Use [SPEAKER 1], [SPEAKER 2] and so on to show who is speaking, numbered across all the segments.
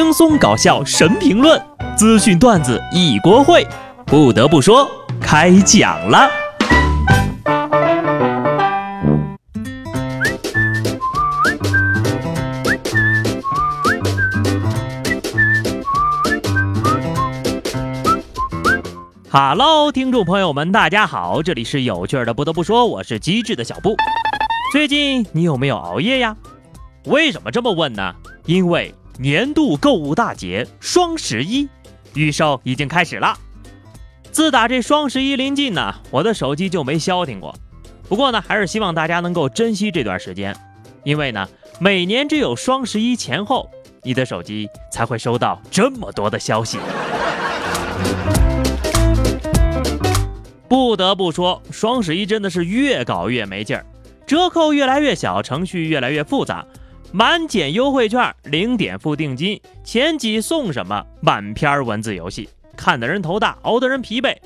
[SPEAKER 1] 轻松搞笑神评论，资讯段子一锅烩。不得不说，开讲了。Hello，听众朋友们，大家好，这里是有趣的。不得不说，我是机智的小布。最近你有没有熬夜呀？为什么这么问呢？因为。年度购物大节双十一预售已经开始了。自打这双十一临近呢，我的手机就没消停过。不过呢，还是希望大家能够珍惜这段时间，因为呢，每年只有双十一前后，你的手机才会收到这么多的消息。不得不说，双十一真的是越搞越没劲儿，折扣越来越小，程序越来越复杂。满减优惠券，零点付定金，前几送什么？满篇文字游戏，看的人头大，熬的人疲惫。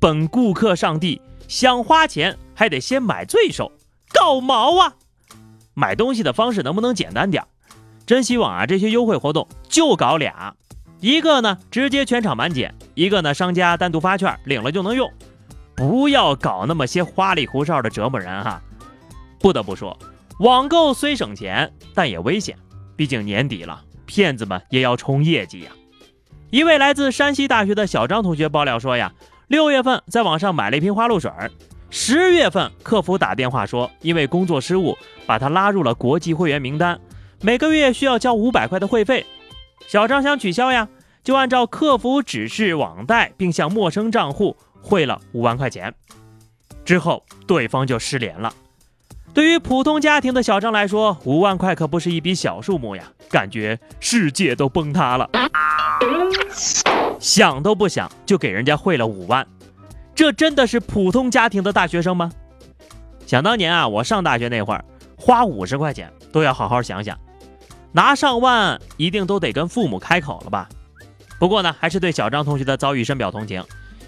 [SPEAKER 1] 本顾客上帝，想花钱还得先买罪受，搞毛啊！买东西的方式能不能简单点？真希望啊，这些优惠活动就搞俩，一个呢直接全场满减，一个呢商家单独发券，领了就能用。不要搞那么些花里胡哨的折磨人哈！不得不说。网购虽省钱，但也危险。毕竟年底了，骗子们也要冲业绩呀。一位来自山西大学的小张同学爆料说呀，六月份在网上买了一瓶花露水，十月份客服打电话说，因为工作失误把他拉入了国际会员名单，每个月需要交五百块的会费。小张想取消呀，就按照客服指示网贷，并向陌生账户汇了五万块钱，之后对方就失联了。对于普通家庭的小张来说，五万块可不是一笔小数目呀，感觉世界都崩塌了。想都不想就给人家汇了五万，这真的是普通家庭的大学生吗？想当年啊，我上大学那会儿，花五十块钱都要好好想想，拿上万一定都得跟父母开口了吧？不过呢，还是对小张同学的遭遇深表同情，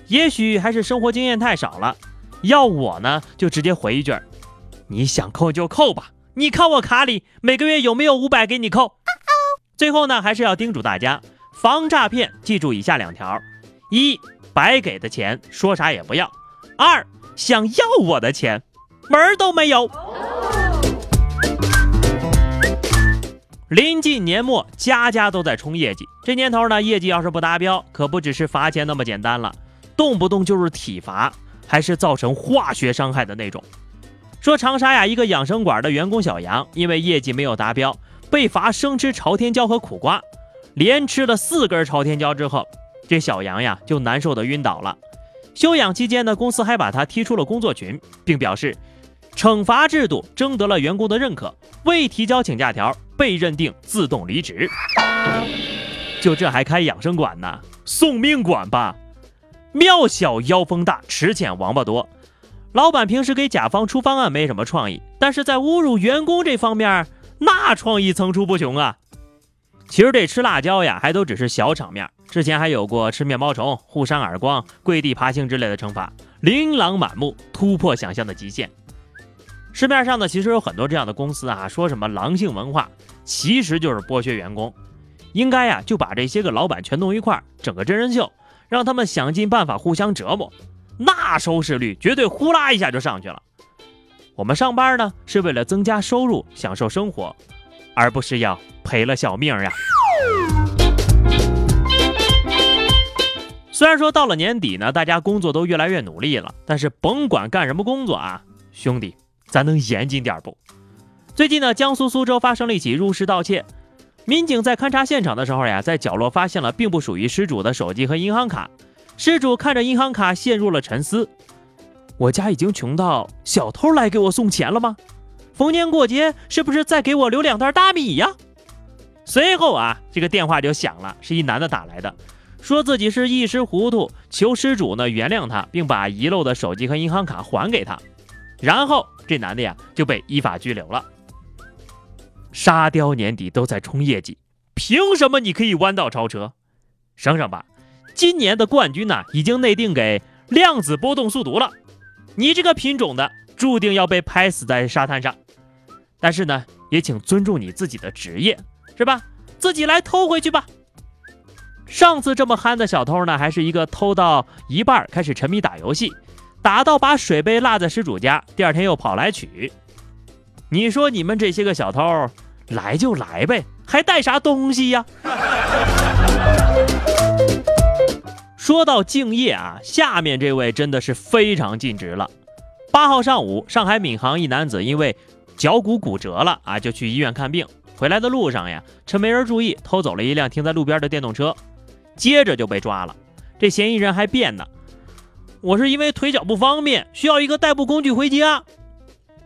[SPEAKER 1] 也许还是生活经验太少了。要我呢，就直接回一句。你想扣就扣吧，你看我卡里每个月有没有五百给你扣？最后呢，还是要叮嘱大家防诈骗，记住以下两条：一，白给的钱说啥也不要；二，想要我的钱，门儿都没有。临近年末，家家都在冲业绩，这年头呢，业绩要是不达标，可不只是罚钱那么简单了，动不动就是体罚，还是造成化学伤害的那种。说长沙呀，一个养生馆的员工小杨，因为业绩没有达标，被罚生吃朝天椒和苦瓜，连吃了四根朝天椒之后，这小杨呀就难受的晕倒了。休养期间呢，公司还把他踢出了工作群，并表示，惩罚制度征得了员工的认可，未提交请假条被认定自动离职。就这还开养生馆呢？送命馆吧！庙小妖风大，池浅王八多。老板平时给甲方出方案没什么创意，但是在侮辱员工这方面，那创意层出不穷啊！其实这吃辣椒呀，还都只是小场面，之前还有过吃面包虫、互扇耳光、跪地爬行之类的惩罚，琳琅满目，突破想象的极限。市面上呢，其实有很多这样的公司啊，说什么狼性文化，其实就是剥削员工。应该呀，就把这些个老板全弄一块儿，整个真人秀，让他们想尽办法互相折磨。那收视率绝对呼啦一下就上去了。我们上班呢是为了增加收入，享受生活，而不是要赔了小命呀。虽然说到了年底呢，大家工作都越来越努力了，但是甭管干什么工作啊，兄弟，咱能严谨点不？最近呢，江苏苏州发生了一起入室盗窃，民警在勘察现场的时候呀，在角落发现了并不属于失主的手机和银行卡。失主看着银行卡，陷入了沉思。我家已经穷到小偷来给我送钱了吗？逢年过节是不是再给我留两袋大米呀？随后啊，这个电话就响了，是一男的打来的，说自己是一时糊涂，求失主呢原谅他，并把遗漏的手机和银行卡还给他。然后这男的呀就被依法拘留了。沙雕年底都在冲业绩，凭什么你可以弯道超车？省省吧。今年的冠军呢，已经内定给量子波动速读了。你这个品种的，注定要被拍死在沙滩上。但是呢，也请尊重你自己的职业，是吧？自己来偷回去吧。上次这么憨的小偷呢，还是一个偷到一半开始沉迷打游戏，打到把水杯落在失主家，第二天又跑来取。你说你们这些个小偷，来就来呗，还带啥东西呀？说到敬业啊，下面这位真的是非常尽职了。八号上午，上海闵行一男子因为脚骨骨折了啊，就去医院看病。回来的路上呀，趁没人注意，偷走了一辆停在路边的电动车，接着就被抓了。这嫌疑人还辩呢，我是因为腿脚不方便，需要一个代步工具回家。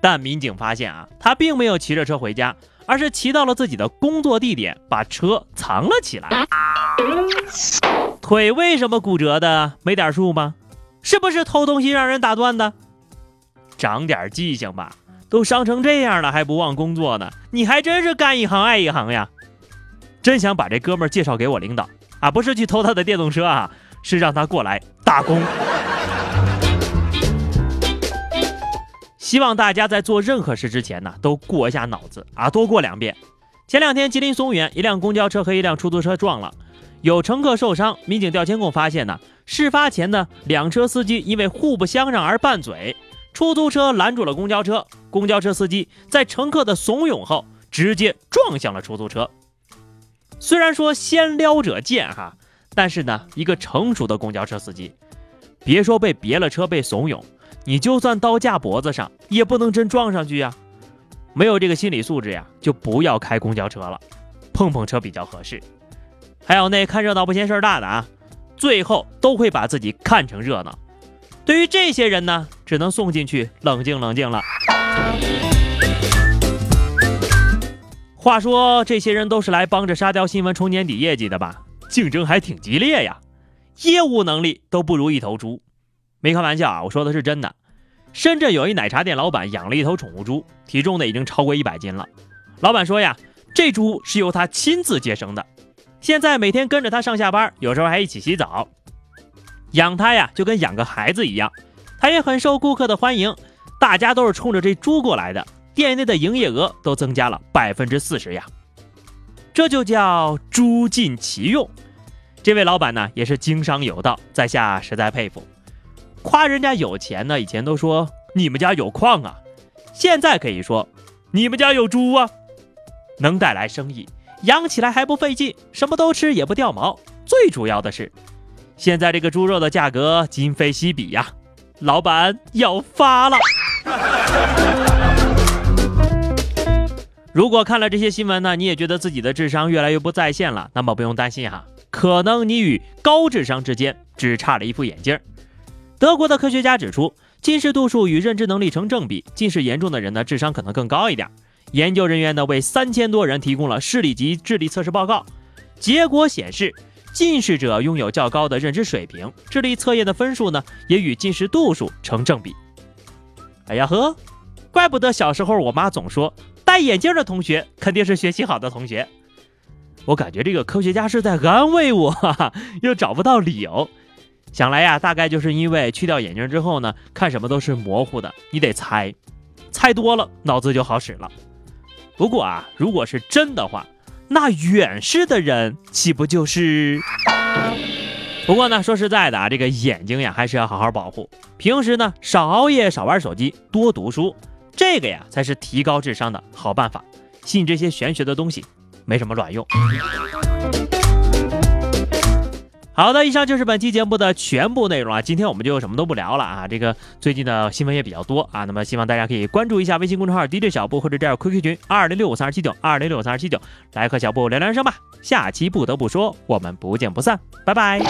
[SPEAKER 1] 但民警发现啊，他并没有骑着车回家，而是骑到了自己的工作地点，把车藏了起来。腿为什么骨折的？没点数吗？是不是偷东西让人打断的？长点记性吧，都伤成这样了还不忘工作呢，你还真是干一行爱一行呀！真想把这哥们介绍给我领导啊，不是去偷他的电动车啊，是让他过来打工。希望大家在做任何事之前呢，都过一下脑子啊，多过两遍。前两天吉林松原一辆公交车和一辆出租车撞了，有乘客受伤。民警调监控发现呢，事发前呢，两车司机因为互不相让而拌嘴，出租车拦住了公交车，公交车司机在乘客的怂恿后直接撞向了出租车。虽然说先撩者贱哈，但是呢，一个成熟的公交车司机，别说被别了车被怂恿。你就算刀架脖子上，也不能真撞上去呀！没有这个心理素质呀，就不要开公交车了，碰碰车比较合适。还有那看热闹不嫌事儿大的啊，最后都会把自己看成热闹。对于这些人呢，只能送进去冷静冷静了。话说，这些人都是来帮着沙雕新闻冲年底业绩的吧？竞争还挺激烈呀，业务能力都不如一头猪。没开玩笑啊，我说的是真的。深圳有一奶茶店老板养了一头宠物猪，体重呢已经超过一百斤了。老板说呀，这猪是由他亲自接生的，现在每天跟着他上下班，有时候还一起洗澡，养它呀就跟养个孩子一样。他也很受顾客的欢迎，大家都是冲着这猪过来的，店内的营业额都增加了百分之四十呀。这就叫猪尽其用。这位老板呢也是经商有道，在下实在佩服。夸人家有钱呢，以前都说你们家有矿啊，现在可以说你们家有猪啊，能带来生意，养起来还不费劲，什么都吃也不掉毛。最主要的是，现在这个猪肉的价格今非昔比呀，老板要发了。如果看了这些新闻呢，你也觉得自己的智商越来越不在线了，那么不用担心哈，可能你与高智商之间只差了一副眼镜。德国的科学家指出，近视度数与认知能力成正比，近视严重的人呢，智商可能更高一点。研究人员呢，为三千多人提供了视力及智力测试报告，结果显示，近视者拥有较高的认知水平，智力测验的分数呢，也与近视度数成正比。哎呀呵，怪不得小时候我妈总说，戴眼镜的同学肯定是学习好的同学。我感觉这个科学家是在安慰我，哈哈，又找不到理由。想来呀，大概就是因为去掉眼镜之后呢，看什么都是模糊的，你得猜，猜多了脑子就好使了。不过啊，如果是真的话，那远视的人岂不就是？不过呢，说实在的啊，这个眼睛呀，还是要好好保护。平时呢，少熬夜，少玩手机，多读书，这个呀，才是提高智商的好办法。信这些玄学的东西，没什么卵用。好的，以上就是本期节目的全部内容啊！今天我们就什么都不聊了啊！这个最近的新闻也比较多啊，那么希望大家可以关注一下微信公众号 DJ 小布或者加入 QQ 群二零六五三二七九二零六五三二七九，来和小布聊聊人生吧！下期不得不说，我们不见不散，拜拜。